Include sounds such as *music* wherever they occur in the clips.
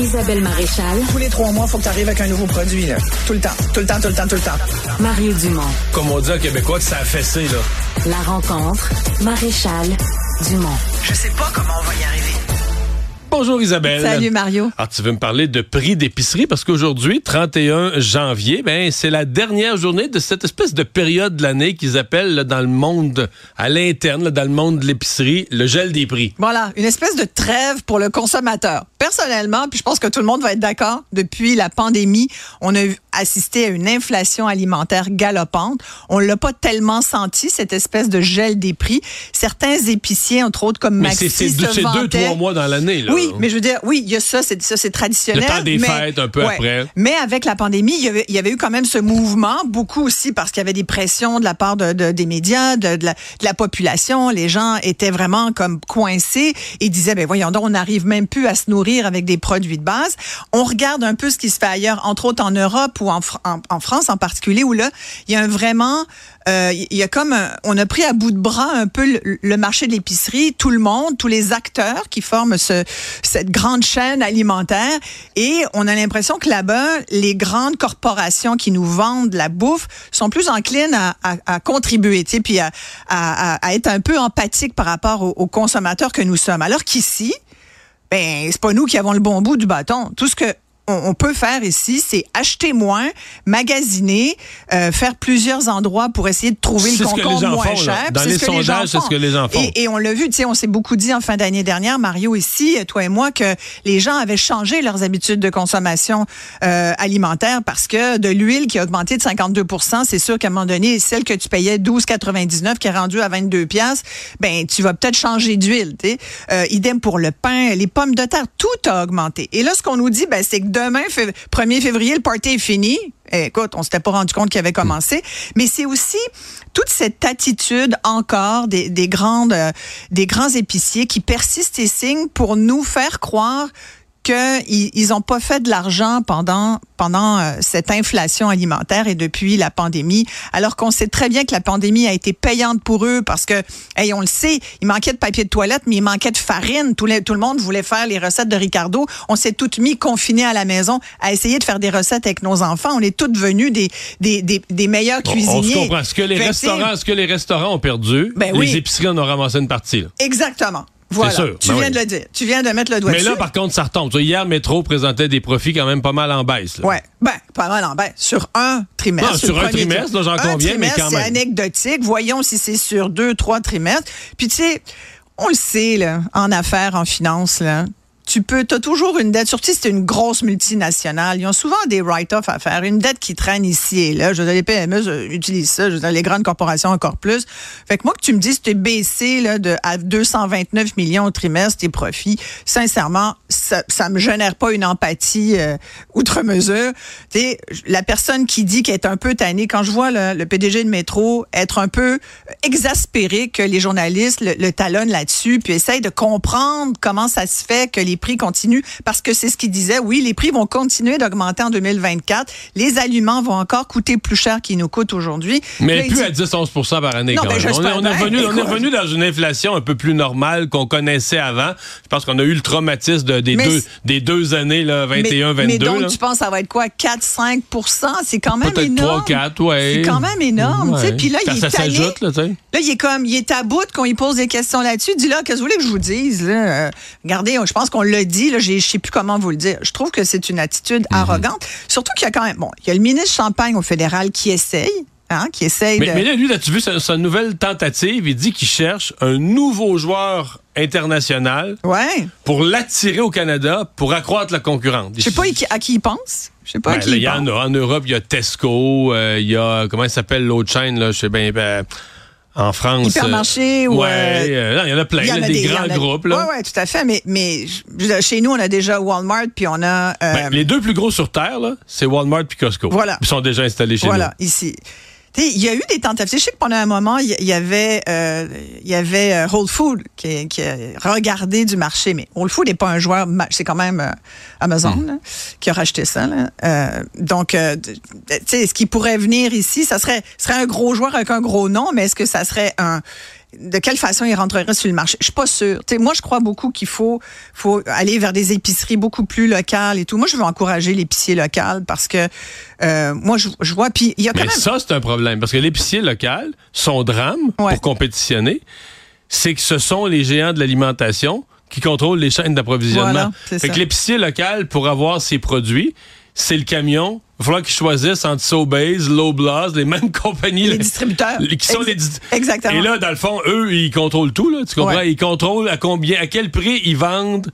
Isabelle Maréchal. Tous les trois mois, il faut que tu arrives avec un nouveau produit. Là. Tout le temps, tout le temps, tout le temps, tout le temps. Mario Dumont. Comme on dit en québécois que ça a fessé, là. La rencontre. Maréchal Dumont. Je sais pas comment on va y arriver. Bonjour Isabelle. Salut Mario. Alors tu veux me parler de prix d'épicerie? Parce qu'aujourd'hui, 31 janvier, ben c'est la dernière journée de cette espèce de période de l'année qu'ils appellent là, dans le monde à l'interne, là, dans le monde de l'épicerie, le gel des prix. Voilà, une espèce de trêve pour le consommateur. Personnellement, puis je pense que tout le monde va être d'accord, depuis la pandémie, on a assisté à une inflation alimentaire galopante. On l'a pas tellement senti cette espèce de gel des prix. Certains épiciers, entre autres comme Maxi, c'est deux, trois mois dans l'année. Oui, mais je veux dire, oui, il y a ça, c'est ça, c'est traditionnel. Le temps des mais- fêtes, un peu après. Mais avec la pandémie, il y, avait, il y avait eu quand même ce mouvement, beaucoup aussi parce qu'il y avait des pressions de la part de, de- des médias, de, de la, de la population. Les gens étaient vraiment comme coincés et disaient, ben voyons donc, on n'arrive même plus à se nourrir avec des produits de base. On regarde un peu ce qui se fait ailleurs, entre autres en Europe ou en, Fr- en, en France en particulier, où là, il y a un vraiment, euh, il y a comme, on a pris à bout de bras un peu le, marché de l'épicerie, tout le monde, tous les acteurs qui forment ce, cette grande chaîne alimentaire, et on a l'impression que là-bas, les grandes corporations qui nous vendent la bouffe sont plus enclines à, contribuer, tu sais, puis à, être un peu empathiques par rapport aux consommateurs que nous sommes. Alors qu'ici, ben c'est pas nous qui avons le bon bout du bâton. Tout ce que on, peut faire ici, c'est acheter moins, magasiner, euh, faire plusieurs endroits pour essayer de trouver le concombre moins font, cher. Dans C'est les ce sondages, c'est ce que les gens font. Et, et on l'a vu, tu sais, on s'est beaucoup dit en fin d'année dernière, Mario ici, toi et moi, que les gens avaient changé leurs habitudes de consommation euh, alimentaire parce que de l'huile qui a augmenté de 52% c'est sûr qu'à un moment donné, celle que tu payais 12,99 qui est rendue à 22 pièces, ben tu vas peut-être changer d'huile. tu sais. Euh, idem pour le pain, les pommes de terre, tout a augmenté. Et là, ce qu'on nous dit, ben, c'est que demain, fév- 1er février, le party est fini. Eh, Écoute, on s'était pas rendu compte qu'il avait commencé, mais c'est aussi toute cette attitude encore des, des grandes, euh, des grands épiciers qui persistent et signent pour nous faire croire qu'ils ils ont pas fait de l'argent pendant pendant euh, cette inflation alimentaire et depuis la pandémie, alors qu'on sait très bien que la pandémie a été payante pour eux parce que, hey, on le sait, il manquait de papier de toilette, mais il manquait de farine. Tout, les- tout le monde voulait faire les recettes de Ricardo. On s'est toutes mis confinés à la maison à essayer de faire des recettes avec nos enfants. On est toutes devenus des, des, des, des meilleurs cuisiniers. On se comprend. Ce que les Fait restaurants, ce que les restaurants ont perdu, Ben les oui. épiceries en ont ramassé une partie. là. Exactement. Voilà. sûr. Tu Ben viens oui. de le dire. Tu viens de mettre le doigt Mais dessus. là, par contre, ça retombe. Hier, Métro présentait des profits quand même pas mal en baisse. là. Ouais, ben, pas mal en baisse. Sur un trimestre. Non, sur un trimestre, là, j'en conviens, mais quand même. C'est anecdotique. Voyons si c'est sur deux, trois trimestres. Puis, tu sais, on le sait, là, en affaires, en finance, là. Tu peux, as toujours une dette, surtout si c'est une grosse multinationale. Ils ont souvent des write-offs à faire, une dette qui traîne ici et là. Je veux dire, les PME euh, utilisent ça, je veux dire, les grandes corporations encore plus. Fait que moi, que tu me dises tu es baissé là, de, à 229 millions au trimestre, tes profits, sincèrement, ça, ça me génère pas une empathie euh, outre mesure. Tu sais, la personne qui dit qu'elle est un peu tannée, quand je vois le, le PDG de Métro être un peu exaspéré que les journalistes le, le talonnent là-dessus, puis essayent de comprendre comment ça se fait que les prix continuent, parce que c'est ce qu'il disait, oui, les prix vont continuer d'augmenter en 2024, les aliments vont encore coûter plus cher qu'ils nous coûtent aujourd'hui. Mais Là, plus dit- à 10-11% par année Non, quand ben. On est, on, est revenu, on est revenu dans une inflation un peu plus normale qu'on connaissait avant. Je pense qu'on a eu le traumatisme de- des, Mais deux, des deux années, là, 21, mais, 22. mais donc, là. tu penses que ça va être quoi? 4-5 C'est quand même énorme. 3, 4, ouais. C'est quand même énorme. Puis là, Ça, il est ça s'ajoute, là, il est comme, il est à bout qu'on lui pose des questions là-dessus. Dis là, qu'est-ce que vous voulez que je vous dise? Là? Euh, regardez, je pense qu'on l'a dit, là, je sais plus comment vous le dire. Je trouve que c'est une attitude Mhm. arrogante. Surtout qu'il y a quand même, bon, il y a le ministre Champagne au fédéral qui essaye, hein, qui essaye Mais, de... mais là, lui, as-tu vu sa, sa nouvelle tentative? Il dit qu'il cherche un nouveau joueur international Ouais. pour l'attirer au Canada pour accroître la concurrence. Je sais pas à qui il pense. Je sais pas à Ben, qui là, il y en pense. En Europe, il y a Tesco, euh, il y a, comment il s'appelle l'autre chaîne, là, je sais bien, ben, en France. Hypermarché euh, ou, Ouais, euh, euh, il y en a plein, Il y en a des, grands a- groupes, là. Ouais, ouais, tout à fait. Mais, mais chez nous, on a déjà Walmart, puis on a. euh, Ben, les deux plus gros sur Terre, là, c'est Walmart et Costco. Voilà. Ils sont déjà installés chez Voilà, ici. Il y a eu des tentatives. Je sais que pendant un moment, il y- avait, euh, il y avait euh, Whole Food qui, qui a regardé du marché, mais Whole Food n'est pas un joueur, c'est quand même euh, Amazon Hmm. là, qui a racheté ça. là. Euh, donc, euh, tu sais, ce qui pourrait venir ici, ça serait, serait un gros joueur avec un gros nom, mais est-ce que ça serait un de quelle façon il rentrerait sur le marché. Je suis pas sûre. Moi, je crois beaucoup qu'il faut, faut aller vers des épiceries beaucoup plus locales et tout. Moi, je veux encourager l'épicier local parce que euh, moi, je, je vois. Puis il y a quand Mais même. ça, c'est un problème. Parce que l'épicier local, son drame Ouais. pour compétitionner, c'est que ce sont les géants de l'alimentation qui contrôlent les chaînes d'approvisionnement. Voilà, c'est fait ça. que l'épicier local, pour avoir ses produits, c'est le camion. Il va falloir qu'ils choisissent entre Sobeys, Loblaws, les mêmes *laughs* compagnies. Les distributeurs. Les- Qui sont Ex- les dis- Exactement. Et là, dans le fond, eux, ils contrôlent tout. Là, tu comprends? Ouais. Ils contrôlent à combien, à quel prix ils vendent.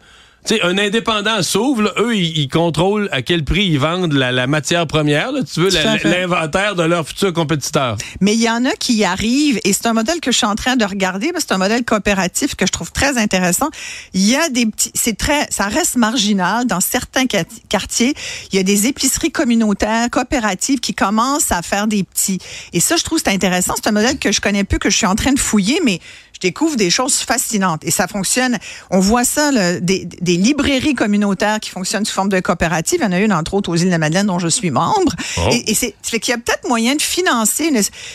Sais, un indépendant s'ouvre, eux, ils, ils contrôlent à quel prix ils vendent la, la matière première, là, tu veux, l'inventaire de leurs futurs compétiteurs. Mais il y en a qui y arrivent et c'est un modèle que je suis en train de regarder. C'est un modèle coopératif que je trouve très intéressant. Il y a des petits, c'est très, ça reste marginal dans certains quartiers. Il y a des épiceries communautaires, coopératives qui commencent à faire des petits. Et ça, je trouve que c'est intéressant. C'est un modèle que je connais peu, que je suis en train de fouiller, mais je découvre des choses fascinantes et ça fonctionne. On voit ça, là, des, des librairies communautaires qui fonctionnent sous forme de coopérative. Il y en a une, entre autres, aux îles de la Madeleine, dont je suis membre. Oh. Et, et c'est fait qu'il y a peut-être moyen de financer.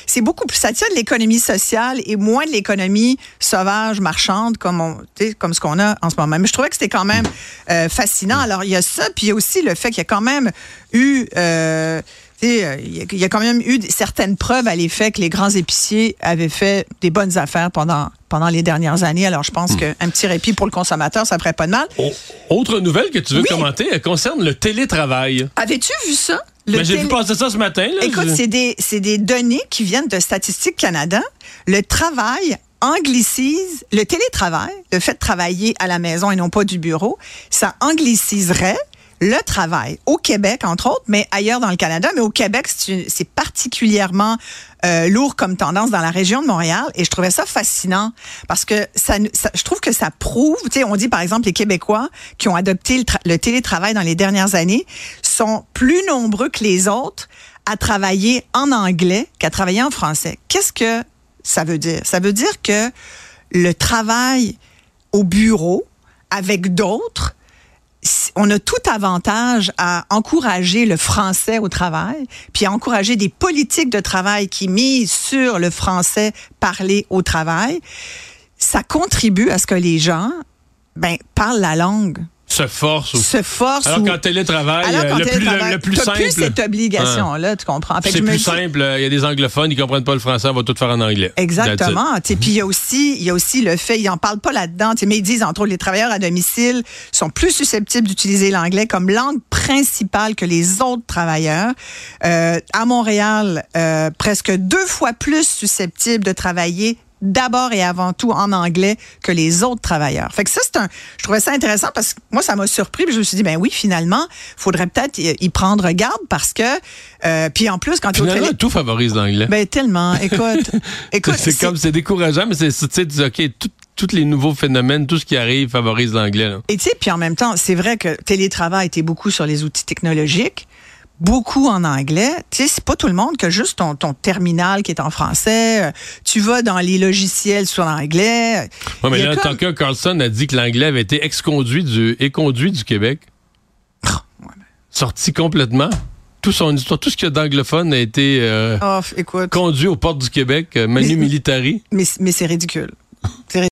C'est beaucoup plus, ça tient de l'économie sociale et moins de l'économie sauvage, marchande, comme, on, comme ce qu'on a en ce moment. Mais je trouvais que c'était quand même euh, fascinant. Alors, il y a ça, puis il y a aussi le fait qu'il y a quand même eu... euh, il y, a- il y a quand même eu certaines preuves à l'effet que les grands épiciers avaient fait des bonnes affaires pendant, pendant les dernières années. Alors, je pense qu'un petit répit pour le consommateur, ça ferait pas de mal. Oh, autre nouvelle que tu veux Oui. commenter, elle concerne le télétravail. Avais-tu vu ça? Le Ben, J'ai vu passer ça ce matin. Là, Écoute, Je- c'est des, c'est des données qui viennent de Statistique Canada. Le travail anglicise, le télétravail, le fait de travailler à la maison et non pas du bureau, ça angliciserait le travail au Québec, entre autres, mais ailleurs dans le Canada. Mais au Québec, c'est particulièrement euh, lourd comme tendance dans la région de Montréal. Et je trouvais ça fascinant parce que ça, ça- je trouve que ça prouve, tu sais, on dit par exemple les Québécois qui ont adopté le, tra- le télétravail dans les dernières années sont plus nombreux que les autres à travailler en anglais qu'à travailler en français. Qu'est-ce que ça veut dire? Ça veut dire que le travail au bureau avec d'autres, on a tout avantage à encourager le français au travail, puis à encourager des politiques de travail qui misent sur le français parlé au travail. Ça contribue à ce que les gens ben, parlent la langue, se force. ou- se forcent. Alors ou- qu'en télétravail, alors euh, le, plus, le, plus simple. plus cette obligation-là, tu comprends? C'est plus dis- simple. euh, Il y a des anglophones, ils comprennent pas le français, on va tout faire en anglais. Exactement. Puis il y a aussi, il y a aussi le fait, ils en parlent pas là-dedans. Mais ils disent entre autres, les travailleurs à domicile sont plus susceptibles d'utiliser l'anglais comme langue principale que les autres travailleurs. Euh, à Montréal, euh, presque deux fois plus susceptibles de travailler d'abord et avant tout en anglais que les autres travailleurs. Fait que ça, c'est un, je trouvais ça intéressant parce que moi, ça m'a surpris. Puis je me suis dit, ben oui, finalement, faudrait peut-être y, y prendre garde parce que, euh, puis en plus, quand tu télé- tout favorise l'anglais. ben tellement. Écoute, *laughs* écoute, c'est comme, c'est décourageant, mais c'est, tu sais, OK, tout- tous les nouveaux phénomènes, tout ce qui arrive favorise l'anglais. Et tu sais, puis en même temps, c'est vrai que télétravail était beaucoup sur les outils technologiques, beaucoup en anglais. Tu sais, c'est pas tout le monde que juste ton, ton terminal qui est en français. Euh, Tu vas dans les logiciels sur l'anglais. Ouais, mais Il y a là, comme- Tucker Carlson a dit que l'anglais avait été ex-conduit du, éconduit du Québec. Sorti complètement. Tout son histoire, tout ce qu'il y a d'anglophone a été euh, Oh, écoute, conduit aux portes du Québec, euh, Manu Mais- Militari. mais, mais c'est ridicule. C'est